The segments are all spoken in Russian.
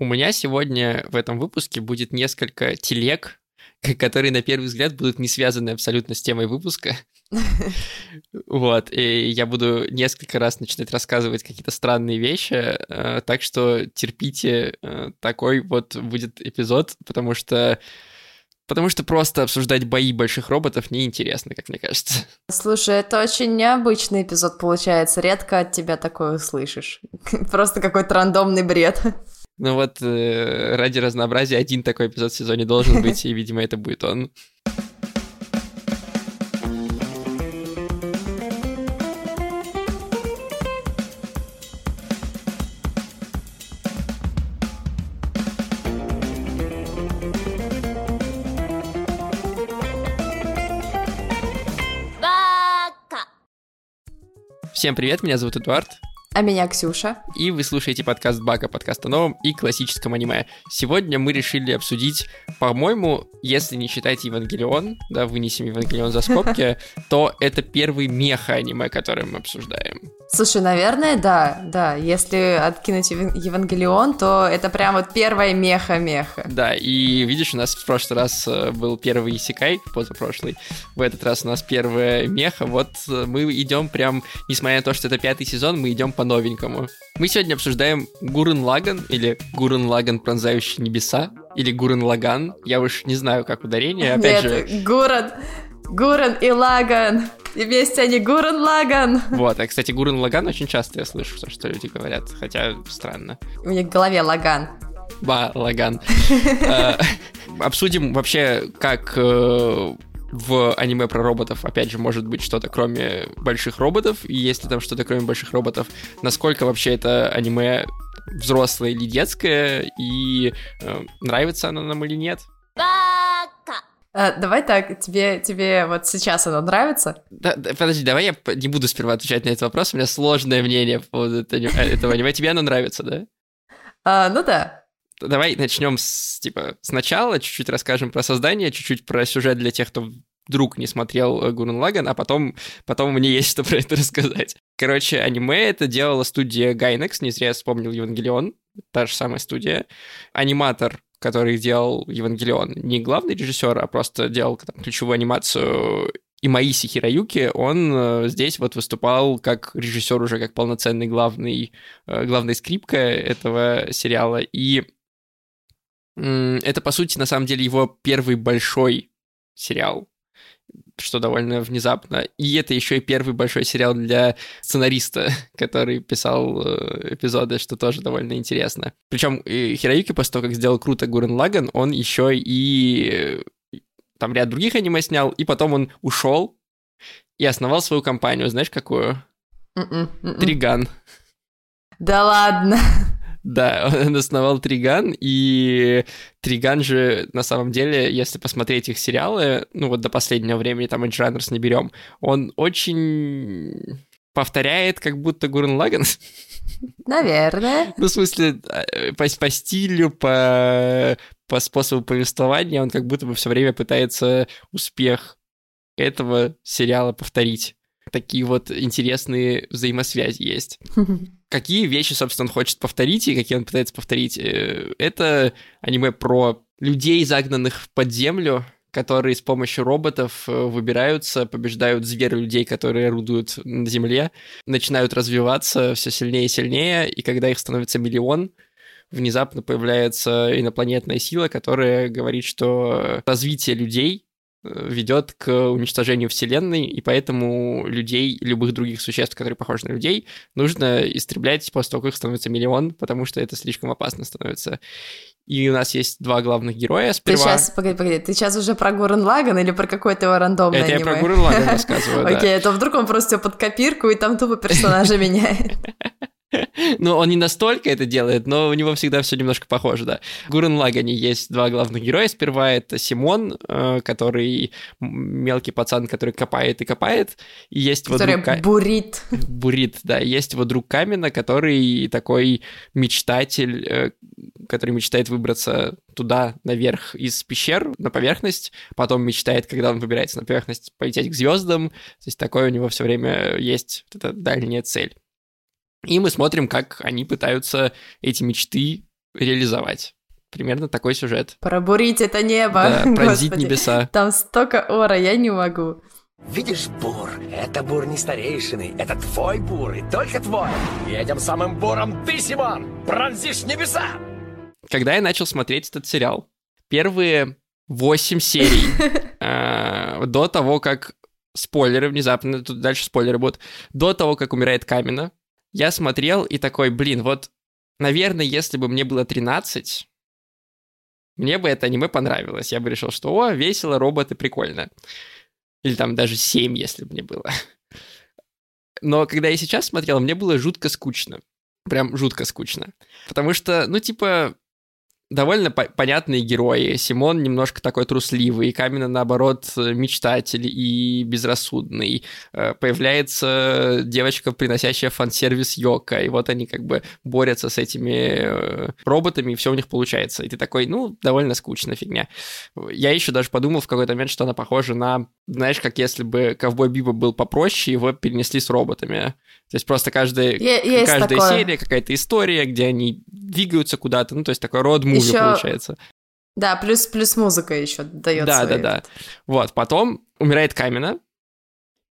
У меня сегодня в этом выпуске будет несколько телег, которые на первый взгляд будут не связаны абсолютно с темой выпуска. Вот, и я буду несколько раз начинать рассказывать какие-то странные вещи, э, так что терпите, э, такой вот будет эпизод, потому что потому что просто обсуждать бои больших роботов неинтересно, как мне кажется. Слушай, это очень необычный эпизод получается, редко от тебя такое услышишь. Просто какой-то рандомный бред. Ну вот, э, ради разнообразия один такой эпизод в сезоне должен быть, и, видимо, это будет он. Всем привет, меня зовут Эдуард. А меня Ксюша. И вы слушаете подкаст Бака, подкаст о новом и классическом аниме. Сегодня мы решили обсудить, по-моему, если не считать Евангелион, да, вынесем Евангелион за скобки, то это первый меха-аниме, который мы обсуждаем. Слушай, наверное, да, да. Если откинуть Евангелион, то это прям вот первая меха-меха. Да, и видишь, у нас в прошлый раз э, был первый Исикай, позапрошлый. В этот раз у нас первая меха. Вот э, мы идем прям, несмотря на то, что это пятый сезон, мы идем по новенькому. Мы сегодня обсуждаем Гурен Лаган, или Гурен Лаган, пронзающий небеса, или Гурен Лаган. Я уж не знаю, как ударение, опять Нет, же. Гурен, Гурен и Лаган. И вместе они Гурен Лаган. Вот, а, кстати, Гурен Лаган очень часто я слышу, что люди говорят, хотя странно. У них в голове Лаган. Ба, Лаган. Э, обсудим вообще, как э, в аниме про роботов, опять же, может быть что-то кроме больших роботов, и если там что-то кроме больших роботов, насколько вообще это аниме взрослое или детское, и э, нравится оно нам или нет. А, давай так, тебе, тебе вот сейчас оно нравится? Да, да, подожди, давай я не буду сперва отвечать на этот вопрос, у меня сложное мнение по поводу этого аниме. Тебе оно нравится, да? А, ну да. Давай начнем с, типа, сначала, чуть-чуть расскажем про создание, чуть-чуть про сюжет для тех, кто вдруг не смотрел э, Гурен Лаган, а потом, потом мне есть что про это рассказать. Короче, аниме это делала студия Gainax, не зря я вспомнил Евангелион, та же самая студия. Аниматор который делал Евангелион, не главный режиссер, а просто делал там, ключевую анимацию и Маиси Хироюки, он э, здесь вот выступал как режиссер уже, как полноценный главный, э, главная скрипка этого сериала. И э, это, по сути, на самом деле его первый большой сериал что довольно внезапно. И это еще и первый большой сериал для сценариста, который писал э, эпизоды, что тоже довольно интересно. Причем Хироюки, после того, как сделал круто Гурен Лаган, он еще и э, там ряд других аниме снял, и потом он ушел и основал свою компанию. Знаешь, какую? М-м, м-м. Триган. Да ладно. Да, он основал Триган, и Триган же, на самом деле, если посмотреть их сериалы, ну вот до последнего времени, там Edge Runners не берем, он очень повторяет как будто Гурен Лаган. Наверное. Ну, в смысле, э, по, по стилю, по, по способу повествования он как будто бы все время пытается успех этого сериала повторить. Такие вот интересные взаимосвязи есть. какие вещи, собственно, он хочет повторить и какие он пытается повторить. Э, это аниме про людей, загнанных под землю, которые с помощью роботов э, выбираются, побеждают зверы людей, которые орудуют на земле, начинают развиваться все сильнее и сильнее, и когда их становится миллион, внезапно появляется инопланетная сила, которая говорит, что развитие людей ведет к уничтожению Вселенной, и поэтому людей, любых других существ, которые похожи на людей, нужно истреблять после того, как их становится миллион, потому что это слишком опасно становится. И у нас есть два главных героя сперва. Ты сейчас, погоди, погоди, ты сейчас уже про Гурен Лаган или про какое-то его рандомное Это аниме? я про Гурен Лаган рассказываю. Окей, то вдруг он просто под копирку и там тупо персонажа меняет. Ну, он не настолько это делает, но у него всегда все немножко похоже, да. В Гурен Лагане есть два главных героя. Сперва это Симон, э, который мелкий пацан, который копает и копает. И есть который его друг... бурит. Бурит, да. Есть его друг Камена, который такой мечтатель, э, который мечтает выбраться туда, наверх, из пещер, на поверхность, потом мечтает, когда он выбирается на поверхность, полететь к звездам. То есть такое у него все время есть вот эта дальняя цель. И мы смотрим, как они пытаются эти мечты реализовать. Примерно такой сюжет. Пробурить это небо. Да, пронзить Господи, небеса. Там столько ора, я не могу. Видишь, бур, это бур не старейшины, это твой бур, и только твой. Этим самым буром ты, Симон, пронзишь небеса. Когда я начал смотреть этот сериал, первые восемь серий э, до того, как спойлеры внезапно, тут дальше спойлеры будут, до того, как умирает Камина, я смотрел и такой, блин, вот, наверное, если бы мне было 13, мне бы это аниме понравилось. Я бы решил, что, о, весело, роботы, прикольно. Или там даже 7, если бы мне было. Но когда я сейчас смотрел, мне было жутко скучно. Прям жутко скучно. Потому что, ну, типа, довольно по- понятные герои. Симон немножко такой трусливый, Камина, наоборот, мечтатель и безрассудный. Э, Появляется девочка, приносящая фан-сервис Йока, и вот они как бы борются с этими э, роботами, и все у них получается. И ты такой, ну, довольно скучная фигня. Я еще даже подумал в какой-то момент, что она похожа на, знаешь, как если бы Ковбой Биба был попроще, его перенесли с роботами. То есть просто каждая, есть каждая такое. серия какая-то история, где они двигаются куда-то, ну, то есть такой род муви Ещё получается. Да, плюс, плюс музыка еще дает Да, свой да, да. Вот, потом умирает Камена,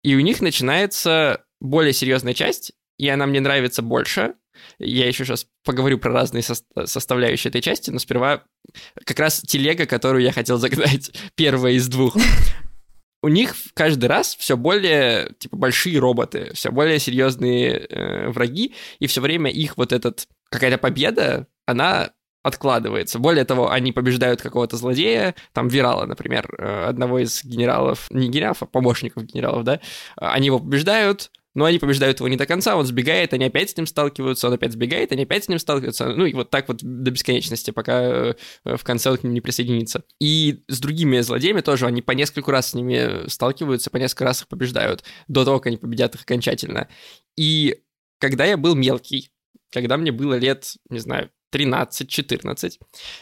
и у них начинается более серьезная часть, и она мне нравится больше. Я еще сейчас поговорю про разные сос- составляющие этой части, но сперва как раз телега, которую я хотел загнать, первая из двух. У них каждый раз все более типа большие роботы, все более серьезные э, враги, и все время их вот этот какая-то победа, она откладывается. Более того, они побеждают какого-то злодея, там Вирала, например, э, одного из генералов, не генералов, а помощников генералов, да, они его побеждают, но они побеждают его не до конца, он сбегает, они опять с ним сталкиваются, он опять сбегает, они опять с ним сталкиваются, ну и вот так вот до бесконечности, пока э, в конце он к ним не присоединится. И с другими злодеями тоже, они по нескольку раз с ними сталкиваются, по несколько раз их побеждают, до того, как они победят их окончательно. И когда я был мелкий, когда мне было лет, не знаю, 13-14,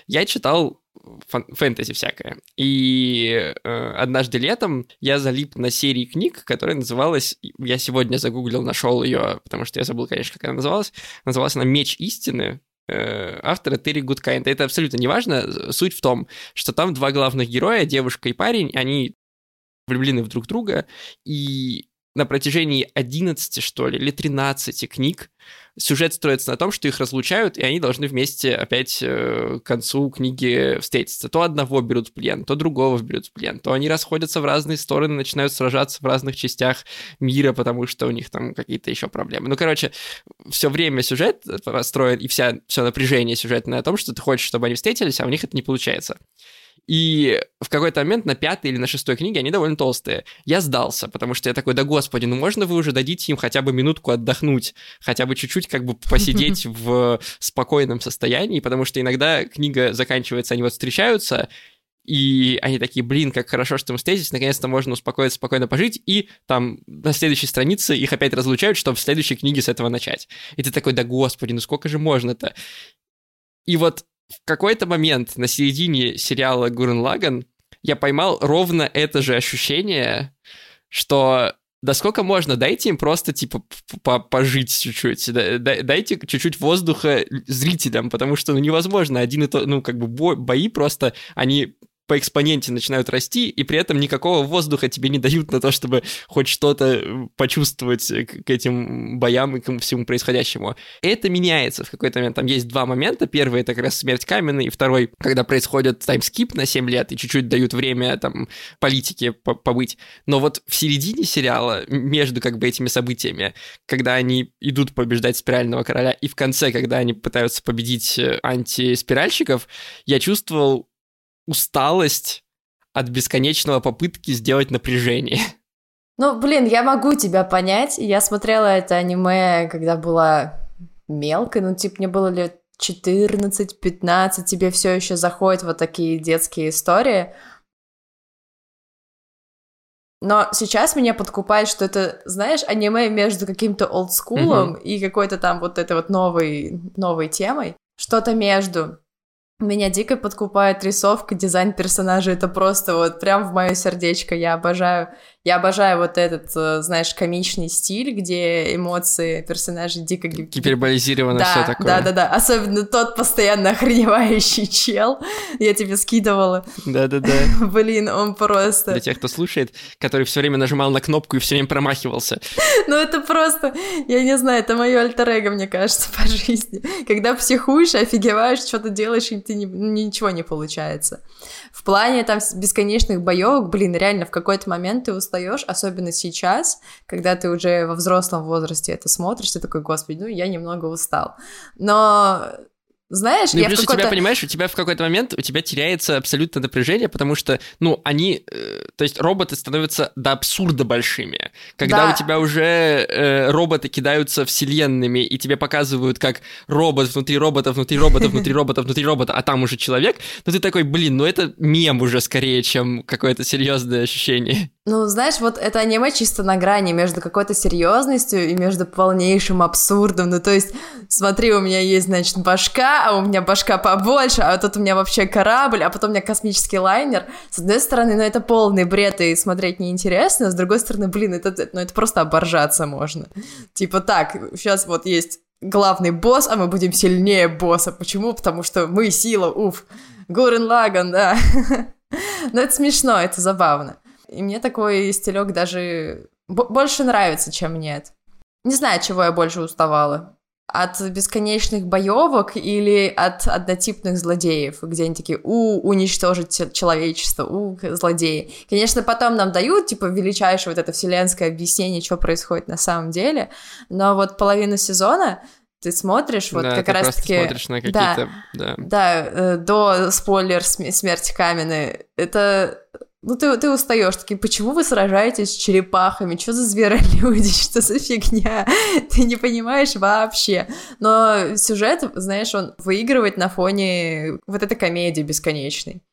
я читал фан- фэнтези всякое. И э, однажды летом я залип на серии книг, которая называлась... Я сегодня загуглил, нашел ее, потому что я забыл, конечно, как она называлась. Называлась она «Меч истины», э, автора Терри Гудкайнда. Это абсолютно не важно. Суть в том, что там два главных героя, девушка и парень, они влюблены в друг друга, и на протяжении 11, что ли, или 13 книг сюжет строится на том, что их разлучают, и они должны вместе опять э, к концу книги встретиться. То одного берут в плен, то другого берут в плен, то они расходятся в разные стороны, начинают сражаться в разных частях мира, потому что у них там какие-то еще проблемы. Ну, короче, все время сюжет построен, и вся, все напряжение сюжетное о том, что ты хочешь, чтобы они встретились, а у них это не получается. И в какой-то момент на пятой или на шестой книге они довольно толстые. Я сдался, потому что я такой, да господи, ну можно вы уже дадите им хотя бы минутку отдохнуть, хотя бы чуть-чуть как бы посидеть в спокойном состоянии, потому что иногда книга заканчивается, они вот встречаются, и они такие, блин, как хорошо, что мы встретились, наконец-то можно успокоиться, спокойно пожить, и там на следующей странице их опять разлучают, чтобы в следующей книге с этого начать. И ты такой, да господи, ну сколько же можно-то? И вот в какой-то момент на середине сериала Гурен Лаган я поймал ровно это же ощущение, что да сколько можно, дайте им просто, типа, пожить чуть-чуть, да- да- дайте чуть-чуть воздуха зрителям, потому что, ну, невозможно, один и то, ну, как бы бо- бои просто, они по экспоненте начинают расти, и при этом никакого воздуха тебе не дают на то, чтобы хоть что-то э, почувствовать к, к этим боям и к всему происходящему. Это меняется в какой-то момент. Там есть два момента. Первый — это как раз смерть Камена, и второй, когда происходит таймскип на 7 лет, и чуть-чуть дают время там политике по- побыть. Но вот в середине сериала, между как бы этими событиями, когда они идут побеждать спирального короля, и в конце, когда они пытаются победить э, антиспиральщиков, я чувствовал усталость от бесконечного попытки сделать напряжение. Ну, блин, я могу тебя понять. Я смотрела это аниме, когда была мелкой, ну, типа, мне было лет 14-15, тебе все еще заходят вот такие детские истории. Но сейчас меня подкупает, что это, знаешь, аниме между каким-то олдскулом и какой-то там вот этой вот новой, новой темой. Что-то между. Меня дико подкупает рисовка, дизайн персонажа. Это просто вот прям в мое сердечко. Я обожаю Я обожаю вот этот, э, знаешь, комичный стиль, где эмоции персонажей дико... Гиперболизировано да, все такое. Да, да, да. Особенно тот постоянно охреневающий чел. Я тебе скидывала. Да-да-да. Блин, он просто... Для тех, кто слушает, который все время нажимал на кнопку и все время промахивался. Ну это просто, я не знаю, это мое альтер мне кажется, по жизни. Когда психуешь, офигеваешь, что-то делаешь, и ты не, ничего не получается. В плане там бесконечных боевок, блин, реально в какой-то момент ты устаешь, особенно сейчас, когда ты уже во взрослом возрасте это смотришь, ты такой, господи, ну я немного устал. Но знаешь, ну, я плюс в у тебя, понимаешь, у тебя в какой-то момент, у тебя теряется абсолютно напряжение, потому что, ну, они, э, то есть роботы становятся до абсурда большими. Когда да. у тебя уже э, роботы кидаются вселенными, и тебе показывают, как робот внутри робота, внутри робота, внутри робота, внутри робота, а там уже человек, ну ты такой, блин, ну это мем уже скорее, чем какое-то серьезное ощущение. Ну, знаешь, вот это аниме чисто на грани между какой-то серьезностью и между полнейшим абсурдом. Ну, то есть, смотри, у меня есть, значит, башка, а у меня башка побольше, а тут у меня вообще корабль, а потом у меня космический лайнер. С одной стороны, ну, это полный бред, и смотреть неинтересно, с другой стороны, блин, это, ну, это просто оборжаться можно. Типа так, сейчас вот есть главный босс, а мы будем сильнее босса. Почему? Потому что мы сила, уф. Гурен Лаган, да. Но это смешно, это забавно. И мне такой стилек даже больше нравится, чем нет. Не знаю, чего я больше уставала. От бесконечных боевок или от однотипных злодеев, где они такие, у, уничтожить человечество, у, злодеи. Конечно, потом нам дают, типа, величайшее вот это вселенское объяснение, что происходит на самом деле, но вот половину сезона ты смотришь, вот да, как ты раз таки... смотришь на какие-то... Да, да, да э, до спойлер смерти Камены. Это ну, ты, ты устаешь, такие, почему вы сражаетесь с черепахами? Что за зверолюди? Что за фигня? Ты не понимаешь вообще. Но сюжет, знаешь, он выигрывает на фоне вот этой комедии бесконечной.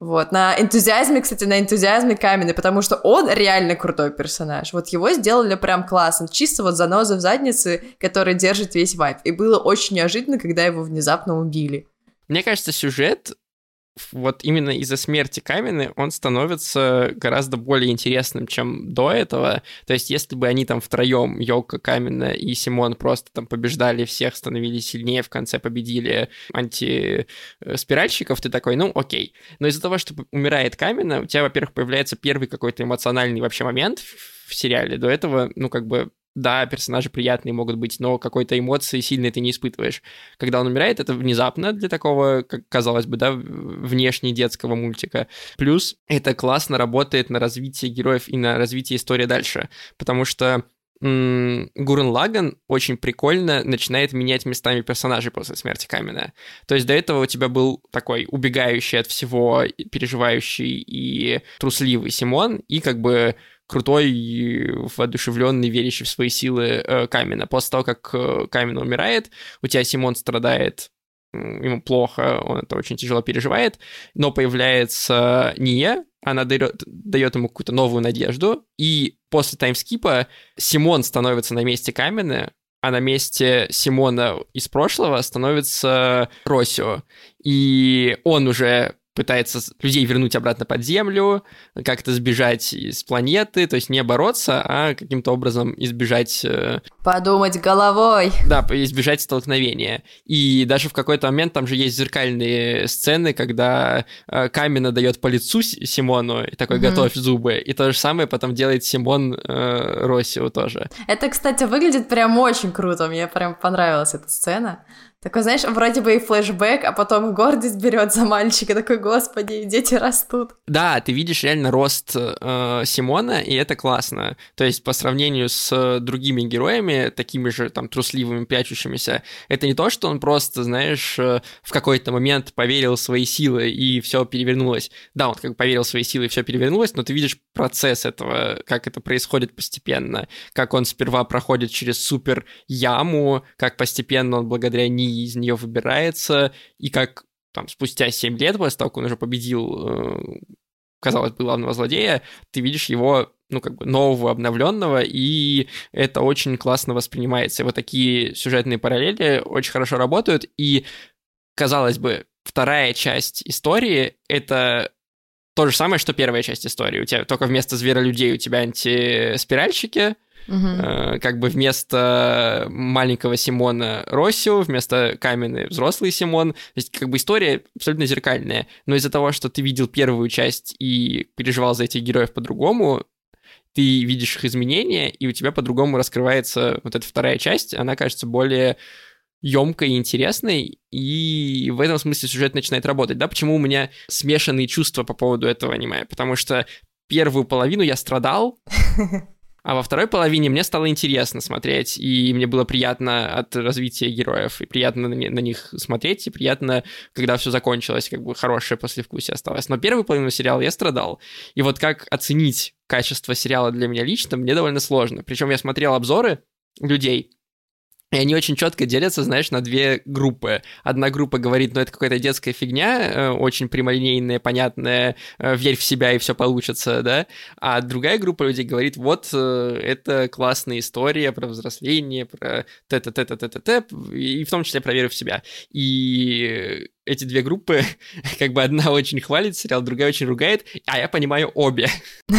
Вот, на энтузиазме, кстати, на энтузиазме Каменный, потому что он реально крутой персонаж. Вот его сделали прям классно. Чисто вот заноза в заднице, который держит весь вайп. И было очень неожиданно, когда его внезапно убили. Мне кажется, сюжет вот именно из-за смерти Камены он становится гораздо более интересным, чем до этого. То есть, если бы они там втроем, Йока, Камена и Симон просто там побеждали всех, становились сильнее, в конце победили антиспиральщиков, ты такой, ну, окей. Но из-за того, что умирает Камена, у тебя, во-первых, появляется первый какой-то эмоциональный вообще момент в сериале. До этого, ну, как бы да, персонажи приятные могут быть, но какой-то эмоции сильной ты не испытываешь. Когда он умирает, это внезапно для такого, как казалось бы, да, внешне детского мультика. Плюс это классно работает на развитие героев и на развитие истории дальше, потому что Гурен Лаган очень прикольно начинает менять местами персонажей после смерти Камена. То есть до этого у тебя был такой убегающий от всего, переживающий и трусливый Симон, и как бы крутой, воодушевленный, верящий в свои силы э, Камена. После того, как э, Камен умирает, у тебя Симон страдает, ему плохо, он это очень тяжело переживает, но появляется Ния, она дает, дает ему какую-то новую надежду, и после таймскипа Симон становится на месте Камена, а на месте Симона из прошлого становится Росио. И он уже пытается людей вернуть обратно под землю, как-то сбежать из планеты, то есть не бороться, а каким-то образом избежать... Э, Подумать головой. Да, избежать столкновения. И даже в какой-то момент там же есть зеркальные сцены, когда э, Камена дает по лицу Симону и такой mm-hmm. «готовь зубы», и то же самое потом делает Симон э, Россио тоже. Это, кстати, выглядит прям очень круто, мне прям понравилась эта сцена. Такой, знаешь, вроде бы и флешбэк, а потом гордость берет за мальчика, такой, господи, дети растут. Да, ты видишь реально рост э, Симона, и это классно. То есть по сравнению с другими героями, такими же там трусливыми, прячущимися, это не то, что он просто, знаешь, э, в какой-то момент поверил в свои силы и все перевернулось. Да, он как бы поверил в свои силы и все перевернулось, но ты видишь процесс этого, как это происходит постепенно, как он сперва проходит через супер яму, как постепенно он благодаря ней из нее выбирается, и как там спустя 7 лет после того, как он уже победил, э, казалось бы, главного злодея, ты видишь его ну, как бы нового, обновленного, и это очень классно воспринимается. Вот такие сюжетные параллели очень хорошо работают, и, казалось бы, вторая часть истории — это то же самое, что первая часть истории. У тебя только вместо зверолюдей у тебя антиспиральщики, Uh-huh. Как бы вместо маленького Симона Россио, вместо каменный взрослый Симон. То есть как бы история абсолютно зеркальная. Но из-за того, что ты видел первую часть и переживал за этих героев по-другому, ты видишь их изменения, и у тебя по-другому раскрывается вот эта вторая часть. Она кажется более емкой и интересной, и в этом смысле сюжет начинает работать, да, почему у меня смешанные чувства по поводу этого аниме, потому что первую половину я страдал, А во второй половине мне стало интересно смотреть, и мне было приятно от развития героев, и приятно на, них смотреть, и приятно, когда все закончилось, как бы хорошее послевкусие осталось. Но первую половину сериала я страдал. И вот как оценить качество сериала для меня лично, мне довольно сложно. Причем я смотрел обзоры людей, и они очень четко делятся, знаешь, на две группы. Одна группа говорит, ну это какая-то детская фигня, э, очень прямолинейная, понятная, э, верь в себя и все получится, да. А другая группа людей говорит, вот э, это классная история про взросление, про т-т-т-т-т-т, и в том числе про веру в себя. И эти две группы, как бы одна очень хвалит сериал, другая очень ругает, а я понимаю обе.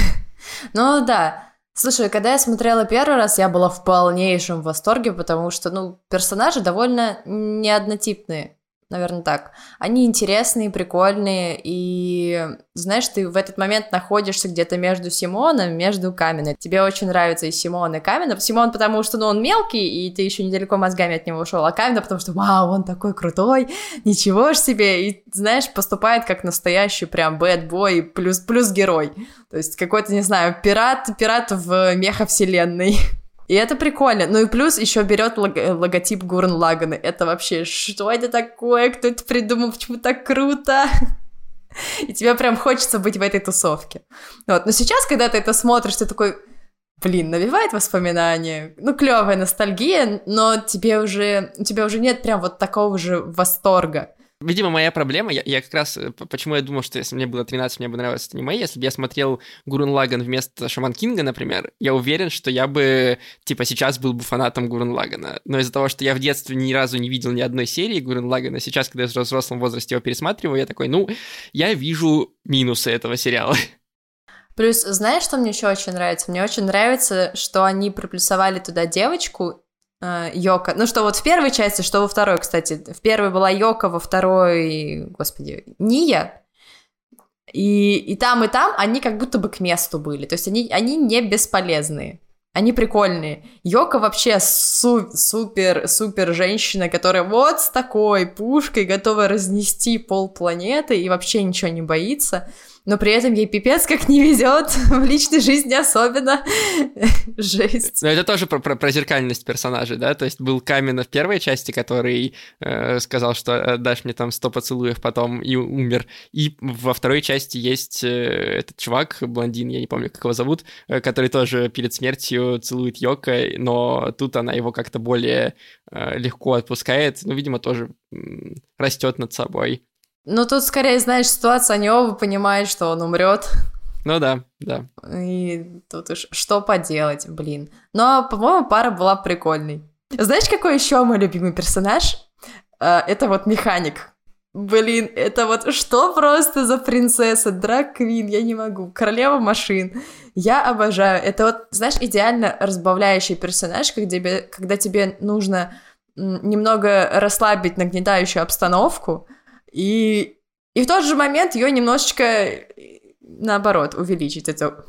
Ну да, Слушай, когда я смотрела первый раз, я была в полнейшем восторге, потому что, ну, персонажи довольно неоднотипные наверное, так. Они интересные, прикольные, и, знаешь, ты в этот момент находишься где-то между Симоном, между Каминой. Тебе очень нравится и Симон, и Камина. Симон, потому что, ну, он мелкий, и ты еще недалеко мозгами от него ушел, а Камина, потому что, вау, он такой крутой, ничего ж себе, и, знаешь, поступает как настоящий прям bad boy плюс, плюс герой. То есть какой-то, не знаю, пират, пират в меха-вселенной. И это прикольно. Ну и плюс еще берет лог- логотип Гуррен-Лаганна. Это вообще, что это такое? Кто это придумал? Почему так круто? И тебе прям хочется быть в этой тусовке. Вот. Но сейчас, когда ты это смотришь, ты такой, блин, навевает воспоминания. Ну, клевая ностальгия, но тебе уже, у тебя уже нет прям вот такого же восторга. Видимо, моя проблема, я, я как раз, э, почему я думал, что если мне было 13, мне бы нравилось аниме, если бы я смотрел Гурен Лаган вместо Шаман Кинга, например, я уверен, что я бы, типа, сейчас был бы фанатом Гурен Лагана. Но из-за того, что я в детстве ни разу не видел ни одной серии Гурен Лагана, сейчас, когда я в взрослом возрасте его пересматриваю, я такой, ну, я вижу минусы этого сериала. Плюс, знаешь, что мне еще очень нравится? Мне очень нравится, что они приплюсовали туда девочку, Йока. Ну что, вот в первой части, что во второй, кстати. В первой была Йока, во второй, господи, Ния. И, и там, и там они как будто бы к месту были. То есть они, они не бесполезные. Они прикольные. Йока вообще су супер, супер женщина, которая вот с такой пушкой готова разнести пол планеты и вообще ничего не боится но при этом ей пипец как не везет в личной жизни особенно. Жесть. Но это тоже про, про, про зеркальность персонажей, да? То есть был Камина в первой части, который э, сказал, что э, дашь мне там сто поцелуев потом и умер. И во второй части есть э, этот чувак, блондин, я не помню, как его зовут, э, который тоже перед смертью целует Йока, но тут она его как-то более э, легко отпускает. Ну, видимо, тоже э, растет над собой. Ну, тут скорее, знаешь, ситуация, они оба понимают, что он умрет. Ну да, да. И тут уж что поделать, блин. Но, по-моему, пара была прикольной. Знаешь, какой еще мой любимый персонаж? А, это вот механик. Блин, это вот что просто за принцесса, драг квин, я не могу, королева машин. Я обожаю. Это вот, знаешь, идеально разбавляющий персонаж, когда тебе, когда тебе нужно немного расслабить нагнетающую обстановку, и, и в тот же момент ее немножечко, наоборот, увеличить. Это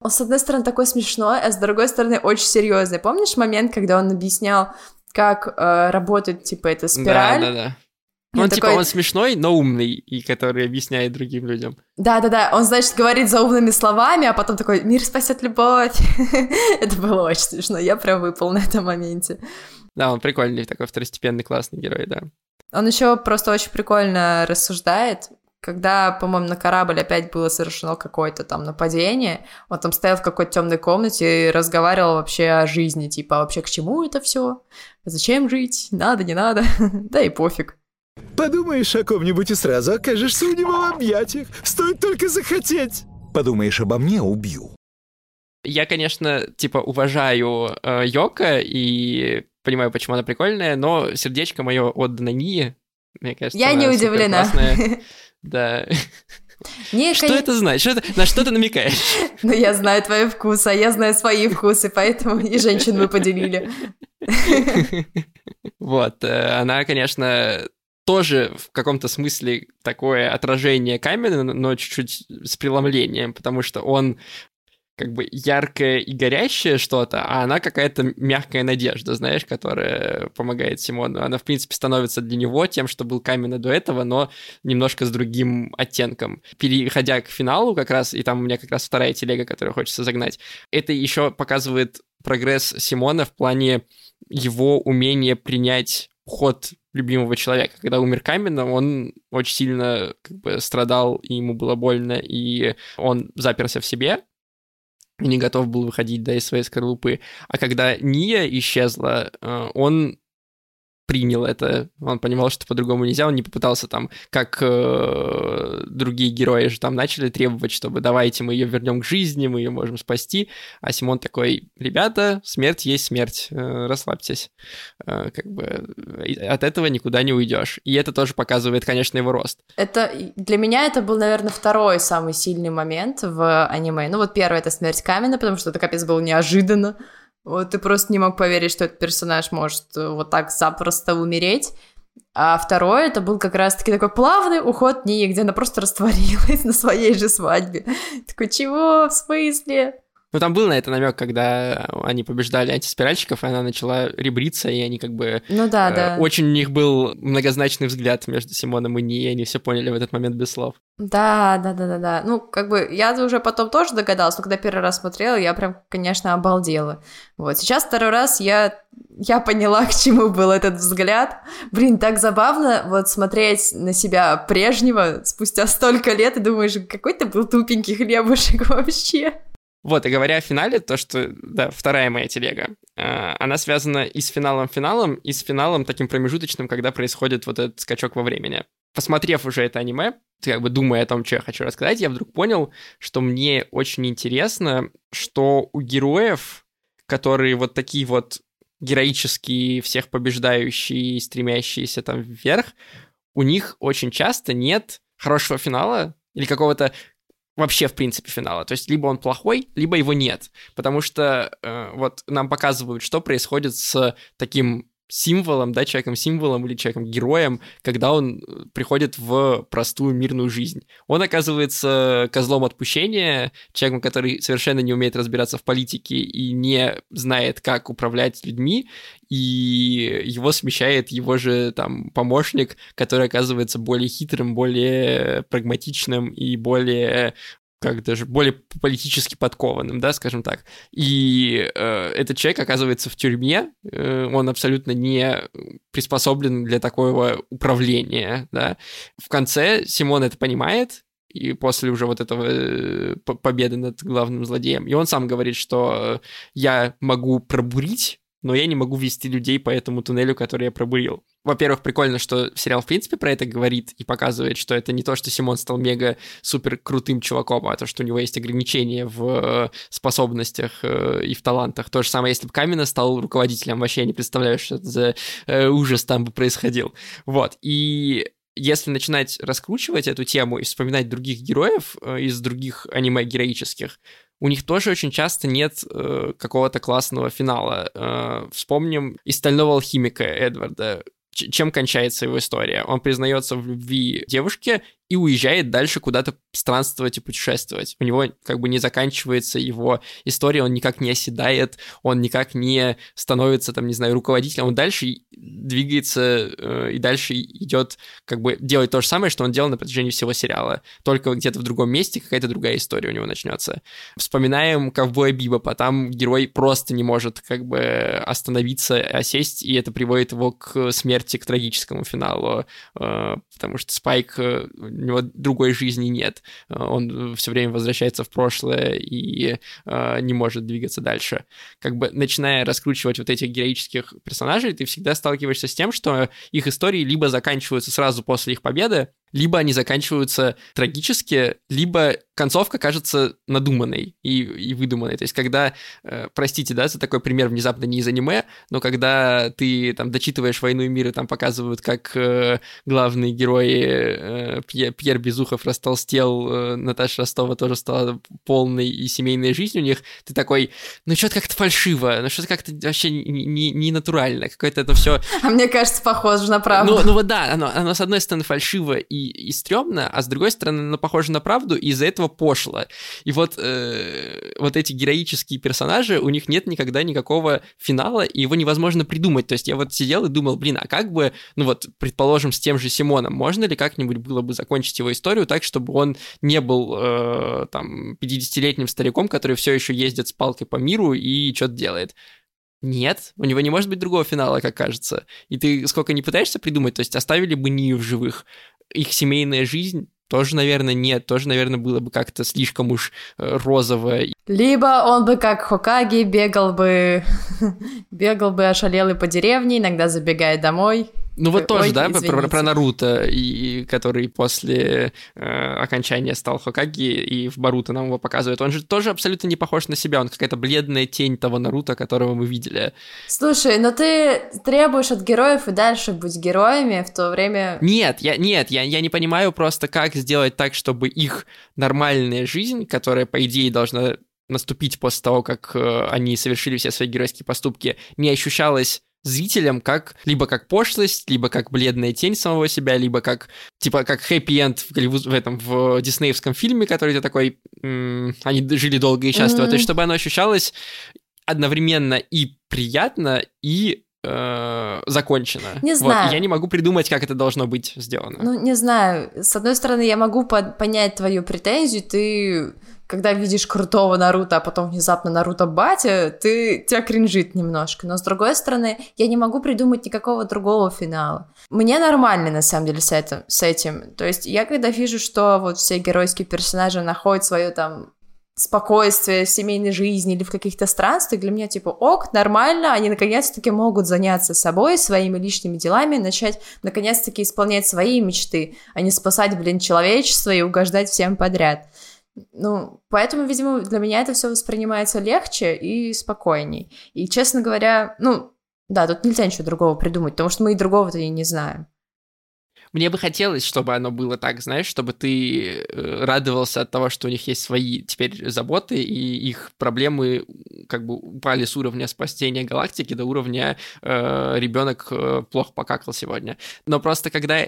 он, с одной стороны, такой смешной, а с другой стороны, очень серьезный. Помнишь момент, когда он объяснял, как э, работает, типа, эта спираль? Да, да, да. Он, такой... типа, он смешной, но умный, и который объясняет другим людям. Да-да-да, он, значит, говорит за умными словами, а потом такой «Мир спасет любовь». Это было очень смешно, я прям выпал на этом моменте. Да, он прикольный, такой второстепенный классный герой, да. Он еще просто очень прикольно рассуждает, когда, по-моему, на корабль опять было совершено какое-то там нападение, он там стоял в какой-то темной комнате и разговаривал вообще о жизни, типа, а вообще к чему это все? Зачем жить? Надо, не надо? да и пофиг. Подумаешь о ком-нибудь и сразу окажешься у него в объятиях. Стоит только захотеть. Подумаешь обо мне, убью. Я, конечно, типа уважаю э, Йока и понимаю, почему она прикольная, но сердечко мое отдано Нии. Мне кажется, Я не удивлена. Да. Не, Что кон- это значит? Что это- на что ты намекаешь? Ну, я знаю твои вкусы, а я знаю свои вкусы, поэтому и женщин мы поделили. Вот, э, она, конечно, тоже в каком-то смысле такое отражение Камена, но чуть-чуть с преломлением, потому что он как бы яркое и горящее что-то, а она какая-то мягкая надежда, знаешь, которая помогает Симону. Она, в принципе, становится для него тем, что был Камена до этого, но немножко с другим оттенком. Переходя к финалу как раз, и там у меня как раз вторая телега, которую хочется загнать, это еще показывает прогресс Симона в плане его умения принять уход любимого человека. Когда умер Камена, он очень сильно как бы страдал, и ему было больно, и он заперся в себе, не готов был выходить да, из своей скорлупы. А когда Ния исчезла, э, он принял это, он понимал, что по-другому нельзя, он не попытался там, как э, другие герои же там начали требовать, чтобы давайте мы ее вернем к жизни, мы ее можем спасти, а Симон такой, ребята, смерть есть смерть, э, расслабьтесь, Э, как бы от этого никуда не уйдешь. И это тоже показывает, конечно, его рост. Это для меня это был, наверное, второй самый сильный момент в аниме. Ну вот первый это смерть Камена, потому что это капец было неожиданно. Вот ты просто не мог поверить, что этот персонаж может э, вот так запросто умереть. А второй это был как раз-таки такой плавный уход Нии, где она просто растворилась на своей же свадьбе. Такой, чего? В смысле? Ну, там был на это намек, когда они побеждали антиспиральщиков, и она начала ребриться, и они как бы... Ну да, э, да. Очень у них был многозначный взгляд между Симоном и Нией, и они все поняли в этот момент без слов. Да, да, да, да, да. Ну, как бы я уже потом тоже догадалась, но когда первый раз смотрела, я прям, конечно, обалдела. Вот сейчас второй раз я я поняла, к чему был этот взгляд. Блин, так забавно вот смотреть на себя прежнего спустя столько лет и думаешь, какой ты был тупенький хлебушек вообще. Вот, и говоря о финале, то, что, да, вторая моя телега, э, она связана и с финалом-финалом, и с финалом таким промежуточным, когда происходит вот этот скачок во времени. Посмотрев уже это аниме, как бы думая о том, что я хочу рассказать, я вдруг понял, что мне очень интересно, что у героев, которые вот такие вот героические, всех побеждающие, стремящиеся там вверх, у них очень часто нет хорошего финала или какого-то вообще, в принципе, финала. То есть либо он плохой, либо его нет. Потому что э, вот нам показывают, что происходит с таким символом, да, человеком-символом или человеком-героем, когда он э, приходит в простую мирную жизнь. Он оказывается козлом отпущения, человеком, который совершенно не умеет разбираться в политике и не знает, как управлять людьми, и его смещает его же там помощник, который оказывается более хитрым, более прагматичным и более как даже более политически подкованным, да, скажем так. И э, этот человек оказывается в тюрьме, э, он абсолютно не приспособлен для такого управления, да. В конце Симон это понимает, и после уже вот этого э, победы над главным злодеем. И он сам говорит, что я могу пробурить но я не могу вести людей по этому туннелю, который я пробурил. Во-первых, прикольно, что сериал в принципе про это говорит и показывает, что это не то, что Симон стал мега супер крутым чуваком, а то, что у него есть ограничения в способностях и в талантах. То же самое, если бы Камина стал руководителем, вообще не представляю, что это за ужас там бы происходил. Вот, и если начинать раскручивать эту тему и вспоминать других героев из других аниме героических, у них тоже очень часто нет э, какого-то классного финала. Э, вспомним из «Стального алхимика» Эдварда. Чем кончается его история? Он признается в любви девушке и уезжает дальше куда-то странствовать и путешествовать. У него как бы не заканчивается его история, он никак не оседает, он никак не становится, там, не знаю, руководителем, он дальше двигается э, и дальше идет, как бы делает то же самое, что он делал на протяжении всего сериала. Только где-то в другом месте какая-то другая история у него начнется. Вспоминаем Ковбоя Бибопа, там герой просто не может как бы остановиться, осесть, и это приводит его к смерти, к трагическому финалу, э, потому что Спайк у него другой жизни нет. Он все время возвращается в прошлое и э, не может двигаться дальше. Как бы начиная раскручивать вот этих героических персонажей, ты всегда сталкиваешься с тем, что их истории либо заканчиваются сразу после их победы, либо они заканчиваются трагически, либо концовка кажется надуманной и, и выдуманной. То есть, когда, э, простите, да, за такой пример внезапно не из аниме, но когда ты там дочитываешь «Войну и мир», и там показывают, как э, главные герои э, Пьер, Пьер Безухов растолстел, э, Наташа Ростова тоже стала полной и семейной жизнью у них, ты такой, ну что-то как-то фальшиво, ну что-то как-то вообще не, не, не натурально, какое-то это все... А мне кажется, похоже на правду. Ну, ну вот да, оно, оно с одной стороны фальшиво и, и стрёмно, а с другой стороны оно похоже на правду, и из-за этого пошло. И вот, э, вот эти героические персонажи, у них нет никогда никакого финала, и его невозможно придумать. То есть я вот сидел и думал, блин, а как бы, ну вот, предположим, с тем же Симоном, можно ли как-нибудь было бы закончить его историю так, чтобы он не был э, там 50-летним стариком, который все еще ездит с палкой по миру и что-то делает? Нет, у него не может быть другого финала, как кажется. И ты сколько не пытаешься придумать, то есть оставили бы Нию в живых, их семейная жизнь тоже, наверное, нет, тоже, наверное, было бы как-то слишком уж э, розово. Либо он бы, как Хокаги, бегал бы, бегал бы ошалелый по деревне, иногда забегая домой, ну вот тоже, да, про, про Наруто, и, который после э, окончания стал Хокаги, и в Баруто нам его показывают. Он же тоже абсолютно не похож на себя, он какая-то бледная тень того Наруто, которого мы видели. Слушай, но ты требуешь от героев и дальше быть героями в то время... Нет, я, нет, я, я не понимаю просто, как сделать так, чтобы их нормальная жизнь, которая, по идее, должна наступить после того, как э, они совершили все свои геройские поступки, не ощущалась зрителям как либо как пошлость, либо как бледная тень самого себя, либо как типа как хэппи-энд в, Голливуд, в этом в диснеевском фильме, который ты такой, м- они жили долго и счастливо, mm-hmm. то есть чтобы оно ощущалось одновременно и приятно, и э, закончено. Не знаю. Вот, я не могу придумать, как это должно быть сделано. Ну, не знаю. С одной стороны, я могу под- понять твою претензию, ты когда видишь крутого Наруто, а потом внезапно Наруто батя, ты, тебя кринжит немножко. Но с другой стороны, я не могу придумать никакого другого финала. Мне нормально, на самом деле, с этим. С этим. То есть я когда вижу, что вот все геройские персонажи находят свое там спокойствие в семейной жизни или в каких-то странствиях, для меня типа ок, нормально, они наконец-таки могут заняться собой, своими личными делами, начать наконец-таки исполнять свои мечты, а не спасать, блин, человечество и угождать всем подряд. Ну, поэтому, видимо, для меня это все воспринимается легче и спокойней. И, честно говоря, ну, да, тут нельзя ничего другого придумать, потому что мы и другого-то и не знаем. Мне бы хотелось, чтобы оно было так, знаешь, чтобы ты э, радовался от того, что у них есть свои теперь заботы, и их проблемы как бы упали с уровня спасения галактики до уровня э, ребенок э, плохо покакал сегодня. Но просто когда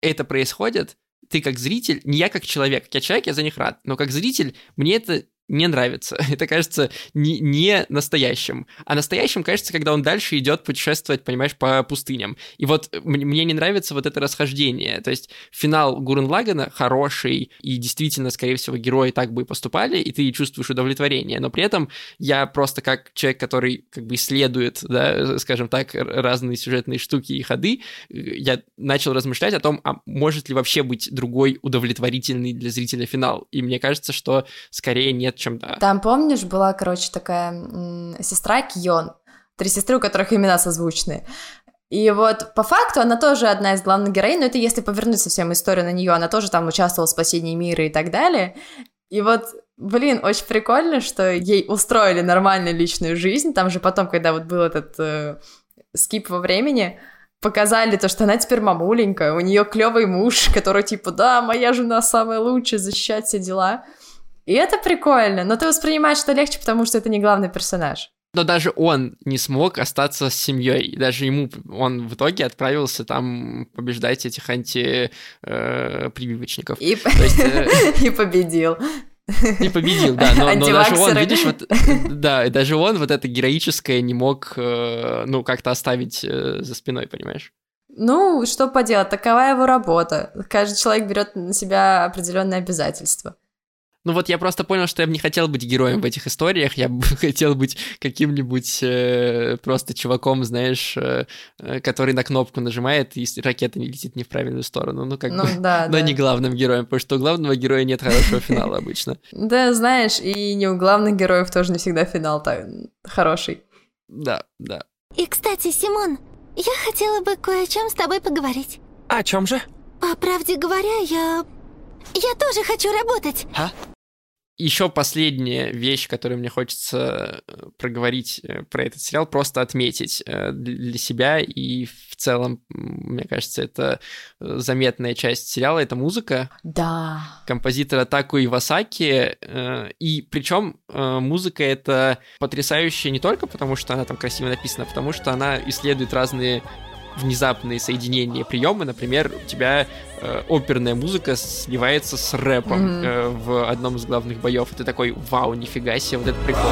это происходит, ты как зритель, не я как человек, я человек, я за них рад, но как зритель мне это не нравится. Это кажется не, не настоящим. А настоящим кажется, когда он дальше идет путешествовать, понимаешь, по пустыням. И вот мне не нравится вот это расхождение. То есть финал Гурен Лагана хороший, и действительно, скорее всего, герои так бы и поступали, и ты чувствуешь удовлетворение. Но при этом я просто как человек, который как бы исследует, да, скажем так, разные сюжетные штуки и ходы, я начал размышлять о том, а может ли вообще быть другой удовлетворительный для зрителя финал. И мне кажется, что скорее нет чем да. Там, помнишь, была, короче, такая сестра Кион, три сестры, у которых имена созвучные. И вот по факту она тоже одна из главных героинь, но это если повернуть совсем историю на нее, она тоже там участвовала в спасении мира и так далее. И вот, блин, очень прикольно, что ей устроили нормальную личную жизнь. Там же потом, когда вот был этот э, скип во времени, показали то, что она теперь мамуленькая, у нее клевый муж, который типа, да, моя жена самая лучшая, защищать все дела. И это прикольно, но ты воспринимаешь это легче, потому что это не главный персонаж. Но даже он не смог остаться с семьей. Даже ему он в итоге отправился там побеждать этих антипрививочников. И, есть, э... и победил. И победил, да, но, но даже он, видишь, вот, да, даже он вот это героическое не мог, э, ну, как-то оставить э, за спиной, понимаешь? Ну, что поделать, такова его работа. Каждый человек берет на себя определенные обязательства. Ну вот я просто понял, что я бы не хотел быть героем в этих историях, я бы хотел быть каким-нибудь э, просто чуваком, знаешь, э, э, который на кнопку нажимает, и ракета не летит не в правильную сторону. Ну, как ну, бы, да, но да. не главным героем, потому что у главного героя нет хорошего финала обычно. Да, знаешь, и не у главных героев тоже не всегда финал хороший. Да, да. И, кстати, Симон, я хотела бы кое о чем с тобой поговорить. О чем же? По правде говоря, я Я тоже хочу работать. А? Еще последняя вещь, которую мне хочется э, проговорить э, про этот сериал, просто отметить э, для себя и в целом, мне кажется, это заметная часть сериала, это музыка. Да. Композитора Таку Ивасаки, и причем музыка это потрясающая не только потому, что она там красиво написана, а потому что она исследует разные внезапные соединения приемы. Например, у тебя э, оперная музыка сливается с рэпом mm-hmm. э, в одном из главных боев. И ты такой, вау, нифига себе, вот это прикол.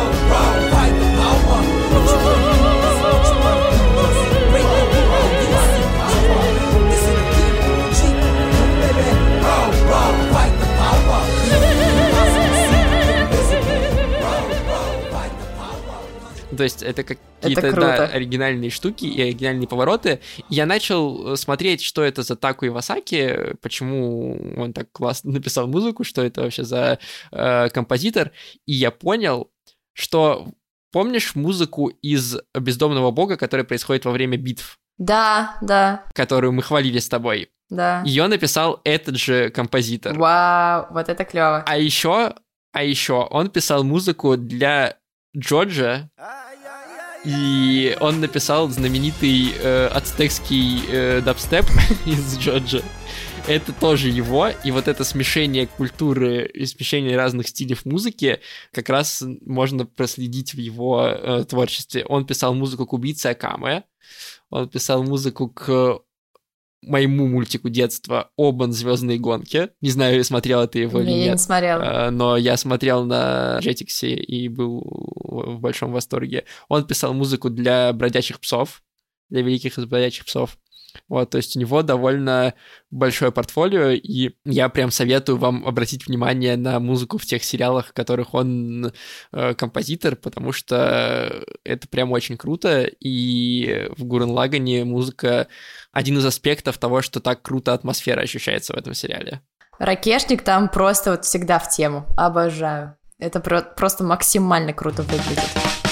То есть это какие-то да, оригинальные штуки и оригинальные повороты. Я начал э, смотреть, что это за Таку Ивасаки, почему он так классно написал музыку, что это вообще за э, композитор. И я понял, что помнишь музыку из «Бездомного бога», которая происходит во время битв? Да, да. Которую мы хвалили с тобой. Да. Ее написал этот же композитор. Вау, вот это клево. А еще, а еще он писал музыку для Джорджа, и он написал знаменитый э, ацтекский э, дабстеп из Джорджа. Это тоже его, и вот это смешение культуры и смешение разных стилей музыки как раз можно проследить в его э, творчестве. Он писал музыку к убийце Акаме, он писал музыку к моему мультику детства Обан Звездные гонки. Не знаю, смотрел ты его или нет. Я не смотрел. А, но я смотрел на Jetix и был в большом восторге. Он писал музыку для бродячих псов, для великих из бродячих псов. Вот, то есть у него довольно большое портфолио, и я прям советую вам обратить внимание на музыку в тех сериалах, в которых он э, композитор, потому что это прям очень круто, и в Гурен Лагане музыка один из аспектов того, что так круто атмосфера ощущается в этом сериале. Ракешник там просто вот всегда в тему. Обожаю. Это про- просто максимально круто выглядит.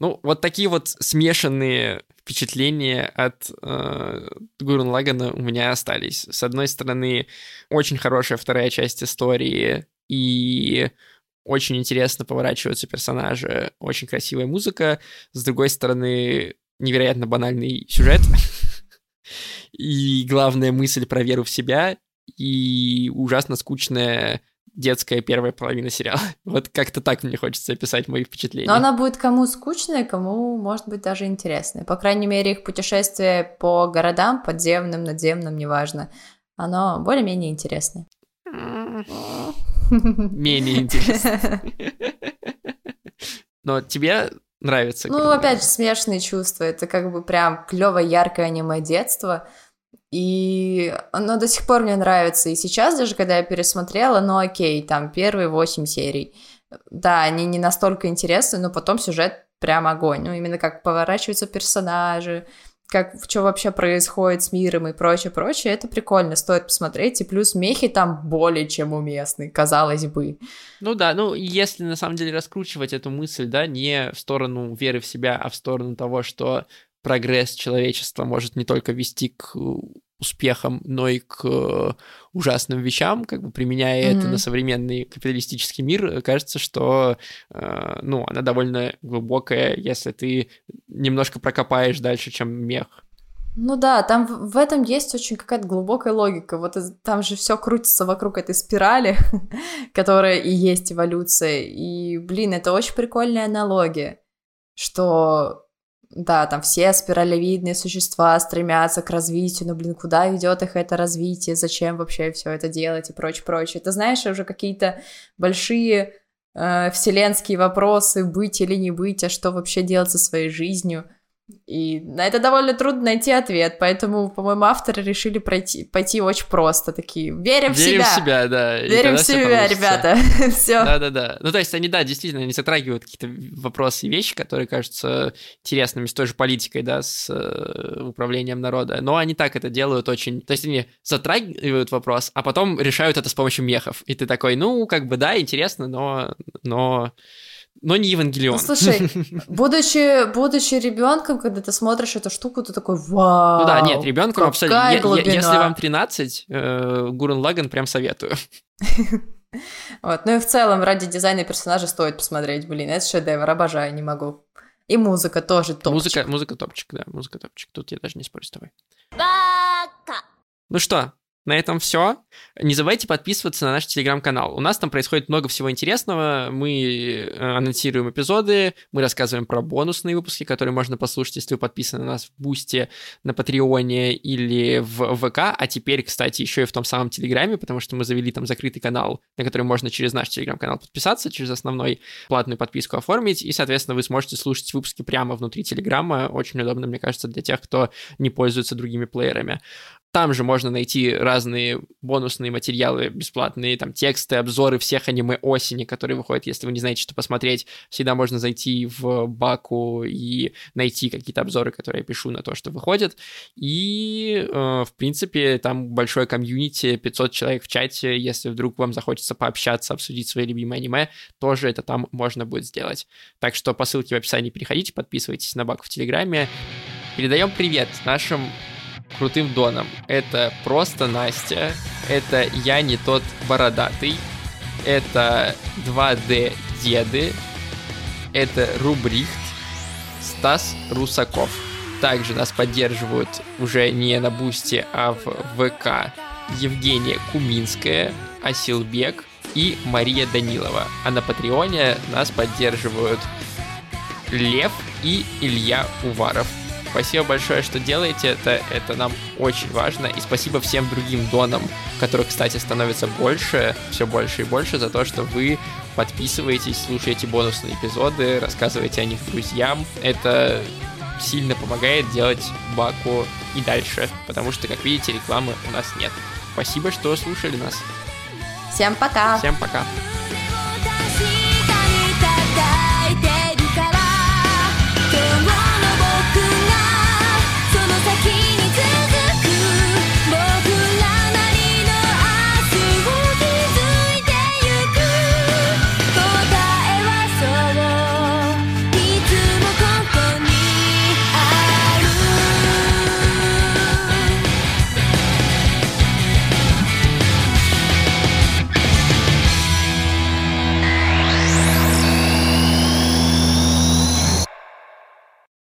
Ну, вот такие вот смешанные впечатления от э, Гурен Лагана у меня остались. С одной стороны, очень хорошая вторая часть истории, и очень интересно поворачиваются персонажи, очень красивая музыка. С другой стороны, невероятно банальный сюжет. И главная мысль про веру в себя, и ужасно скучная детская первая половина сериала. Вот как-то так мне хочется описать мои впечатления. Но она будет кому скучная, кому, может быть, даже интересная. По крайней мере, их путешествие по городам, подземным, надземным, неважно, оно более-менее интересное. Менее интересно. Но тебе нравится? Ну, опять же, смешанные чувства. Это как бы прям клево яркое аниме детства. И оно до сих пор мне нравится. И сейчас даже, когда я пересмотрела, ну окей, там первые восемь серий. Да, они не настолько интересны, но потом сюжет прям огонь. Ну, именно как поворачиваются персонажи, как что вообще происходит с миром и прочее, прочее, это прикольно, стоит посмотреть, и плюс мехи там более чем уместны, казалось бы. Ну да, ну если на самом деле раскручивать эту мысль, да, не в сторону веры в себя, а в сторону того, что прогресс человечества может не только вести к успехам, но и к э, ужасным вещам, как бы применяя mm-hmm. это на современный капиталистический мир, кажется, что, э, ну, она довольно глубокая, если ты немножко прокопаешь дальше, чем мех. Ну да, там в этом есть очень какая-то глубокая логика. Вот там же все крутится вокруг этой спирали, которая и есть эволюция. И, блин, это очень прикольная аналогия, что да, там все спиралевидные существа стремятся к развитию, но, блин, куда ведет их это развитие, зачем вообще все это делать и прочее, прочее. Ты знаешь, уже какие-то большие э, вселенские вопросы, быть или не быть, а что вообще делать со своей жизнью – и на это довольно трудно найти ответ, поэтому, по-моему, авторы решили пройти, пойти очень просто, такие, верим, верим в себя. Верим в себя, да. Верим в себя, ребята, все. Да-да-да. Ну, то есть они, да, действительно, они затрагивают какие-то вопросы и вещи, которые кажутся интересными с той же политикой, да, с э, управлением народа, но они так это делают очень... То есть они затрагивают вопрос, а потом решают это с помощью мехов, и ты такой, ну, как бы, да, интересно, но... но но не Евангелион. Ну, слушай, будучи, будучи ребенком, когда ты смотришь эту штуку, ты такой, вау. Ну да, нет, ребенком абсолютно. Я, я, если вам 13, э, Гурен Лаган прям советую. Вот, ну и в целом ради дизайна персонажа стоит посмотреть, блин, это шедевр, обожаю, не могу. И музыка тоже топчик. Музыка, музыка топчик, да, музыка топчик. Тут я даже не спорю с тобой. Бака. Ну что, на этом все. Не забывайте подписываться на наш телеграм-канал. У нас там происходит много всего интересного. Мы э, анонсируем эпизоды, мы рассказываем про бонусные выпуски, которые можно послушать, если вы подписаны на нас в Бусте, на Патреоне или в ВК. А теперь, кстати, еще и в том самом Телеграме, потому что мы завели там закрытый канал, на который можно через наш Телеграм-канал подписаться, через основной платную подписку оформить, и, соответственно, вы сможете слушать выпуски прямо внутри Телеграма. Очень удобно, мне кажется, для тех, кто не пользуется другими плеерами. Там же можно найти разные бонусные материалы бесплатные, там тексты, обзоры всех аниме осени, которые выходят, если вы не знаете, что посмотреть. Всегда можно зайти в Баку и найти какие-то обзоры, которые я пишу на то, что выходит. И, э, в принципе, там большое комьюнити, 500 человек в чате. Если вдруг вам захочется пообщаться, обсудить свои любимые аниме, тоже это там можно будет сделать. Так что по ссылке в описании переходите, подписывайтесь на Баку в Телеграме. Передаем привет нашим крутым доном. Это просто Настя, это я не тот бородатый, это 2D деды, это Рубрихт, Стас Русаков. Также нас поддерживают уже не на Бусте, а в ВК Евгения Куминская, Асилбек и Мария Данилова. А на Патреоне нас поддерживают Лев и Илья Уваров. Спасибо большое, что делаете это, это нам очень важно. И спасибо всем другим донам, которых, кстати, становится больше, все больше и больше, за то, что вы подписываетесь, слушаете бонусные эпизоды, рассказываете о них друзьям. Это сильно помогает делать Баку и дальше, потому что, как видите, рекламы у нас нет. Спасибо, что слушали нас. Всем пока. Всем пока.